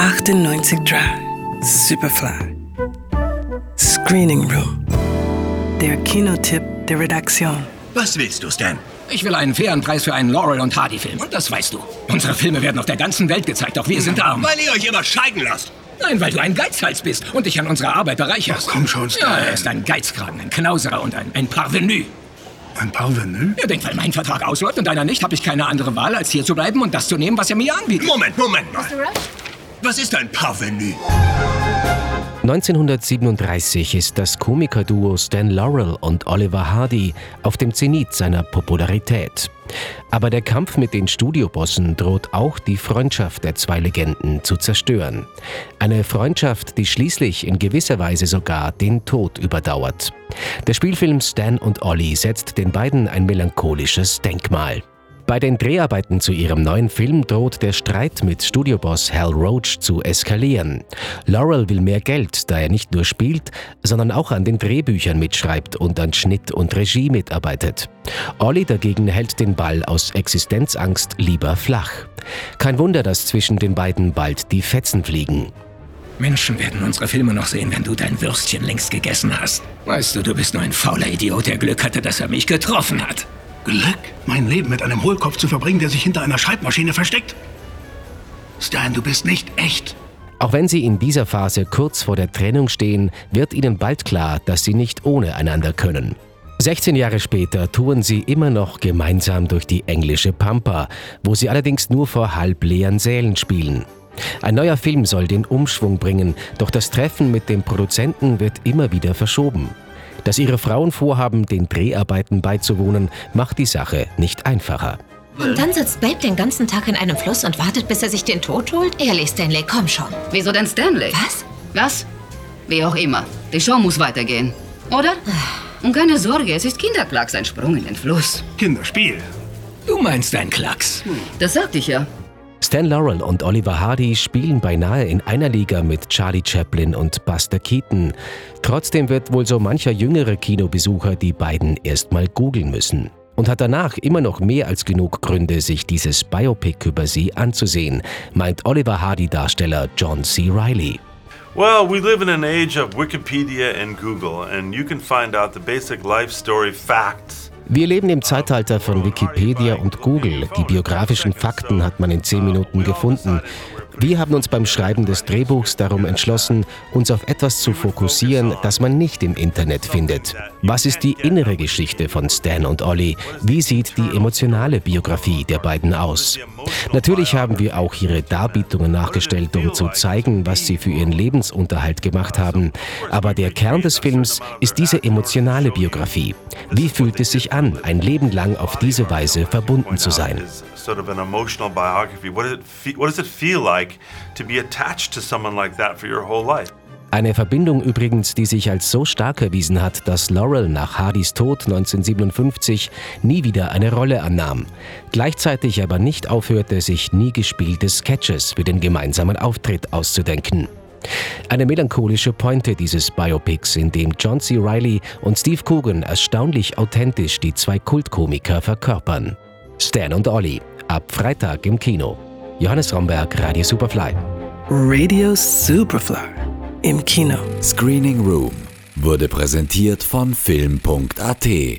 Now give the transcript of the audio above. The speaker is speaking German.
98 Drive, Superfly. Screening Room. Der Kinotipp der Redaktion. Was willst du, Stan? Ich will einen fairen Preis für einen Laurel und Hardy-Film. Und das weißt du. Unsere Filme werden auf der ganzen Welt gezeigt, doch wir sind arm. Weil ihr euch immer scheiden lasst. Nein, weil du ein Geizhals bist und dich an unserer Arbeit bereicherst. Ach, komm schon, Stan. Ja, er ist ein Geizkragen, ein Knauserer und ein, ein Parvenu. Ein Parvenu? Er denkt, weil mein Vertrag ausläuft und deiner nicht, habe ich keine andere Wahl, als hier zu bleiben und das zu nehmen, was er mir anbietet. Moment, Moment mal. Was ist ein Parvenu? 1937 ist das Komikerduo Stan Laurel und Oliver Hardy auf dem Zenit seiner Popularität. Aber der Kampf mit den Studiobossen droht auch die Freundschaft der zwei Legenden zu zerstören. Eine Freundschaft, die schließlich in gewisser Weise sogar den Tod überdauert. Der Spielfilm Stan und Ollie setzt den beiden ein melancholisches Denkmal. Bei den Dreharbeiten zu ihrem neuen Film droht der Streit mit Studioboss Hal Roach zu eskalieren. Laurel will mehr Geld, da er nicht nur spielt, sondern auch an den Drehbüchern mitschreibt und an Schnitt und Regie mitarbeitet. Ollie dagegen hält den Ball aus Existenzangst lieber flach. Kein Wunder, dass zwischen den beiden bald die Fetzen fliegen. Menschen werden unsere Filme noch sehen, wenn du dein Würstchen längst gegessen hast. Weißt du, du bist nur ein fauler Idiot, der Glück hatte, dass er mich getroffen hat. Glück, mein Leben mit einem Hohlkopf zu verbringen, der sich hinter einer Schreibmaschine versteckt? Stan, du bist nicht echt. Auch wenn sie in dieser Phase kurz vor der Trennung stehen, wird ihnen bald klar, dass sie nicht ohne einander können. 16 Jahre später touren sie immer noch gemeinsam durch die englische Pampa, wo sie allerdings nur vor halb leeren Sälen spielen. Ein neuer Film soll den Umschwung bringen, doch das Treffen mit dem Produzenten wird immer wieder verschoben. Dass ihre Frauen vorhaben, den Dreharbeiten beizuwohnen, macht die Sache nicht einfacher. Und dann sitzt Babe den ganzen Tag in einem Fluss und wartet, bis er sich den Tod holt? Ehrlich, Stanley, komm schon. Wieso denn Stanley? Was? Was? Wie auch immer. Die Show muss weitergehen. Oder? Und keine Sorge, es ist Kinderklacks, ein Sprung in den Fluss. Kinderspiel. Du meinst ein Klacks. Das sagte ich ja. Stan Laurel und Oliver Hardy spielen beinahe in einer Liga mit Charlie Chaplin und Buster Keaton. Trotzdem wird wohl so mancher jüngere Kinobesucher die beiden erstmal googeln müssen. Und hat danach immer noch mehr als genug Gründe, sich dieses Biopic über sie anzusehen, meint Oliver Hardy-Darsteller John C. Riley. Well, we live in an age of Wikipedia and Google, and you can find out the basic life story facts. Wir leben im Zeitalter von Wikipedia und Google. Die biografischen Fakten hat man in zehn Minuten gefunden. Wir haben uns beim Schreiben des Drehbuchs darum entschlossen, uns auf etwas zu fokussieren, das man nicht im Internet findet. Was ist die innere Geschichte von Stan und Ollie? Wie sieht die emotionale Biografie der beiden aus? Natürlich haben wir auch ihre Darbietungen nachgestellt, um zu zeigen, was sie für ihren Lebensunterhalt gemacht haben. Aber der Kern des Films ist diese emotionale Biografie. Wie fühlt es sich an, ein Leben lang auf diese Weise verbunden zu sein? What does it feel, feel like to be attached to someone like that for your whole life? Eine Verbindung übrigens, die sich als so stark erwiesen hat, dass Laurel nach Hardys Tod 1957 nie wieder eine Rolle annahm. Gleichzeitig aber nicht aufhörte, sich nie gespielte Sketches für den gemeinsamen Auftritt auszudenken. Eine melancholische Pointe dieses Biopics, in dem John C. Riley und Steve Coogan erstaunlich authentisch die zwei Kultkomiker verkörpern. Stan und Ollie, ab Freitag im Kino. Johannes Romberg, Radio Superfly. Radio Superfly. Im Kino. Screening Room wurde präsentiert von Film.at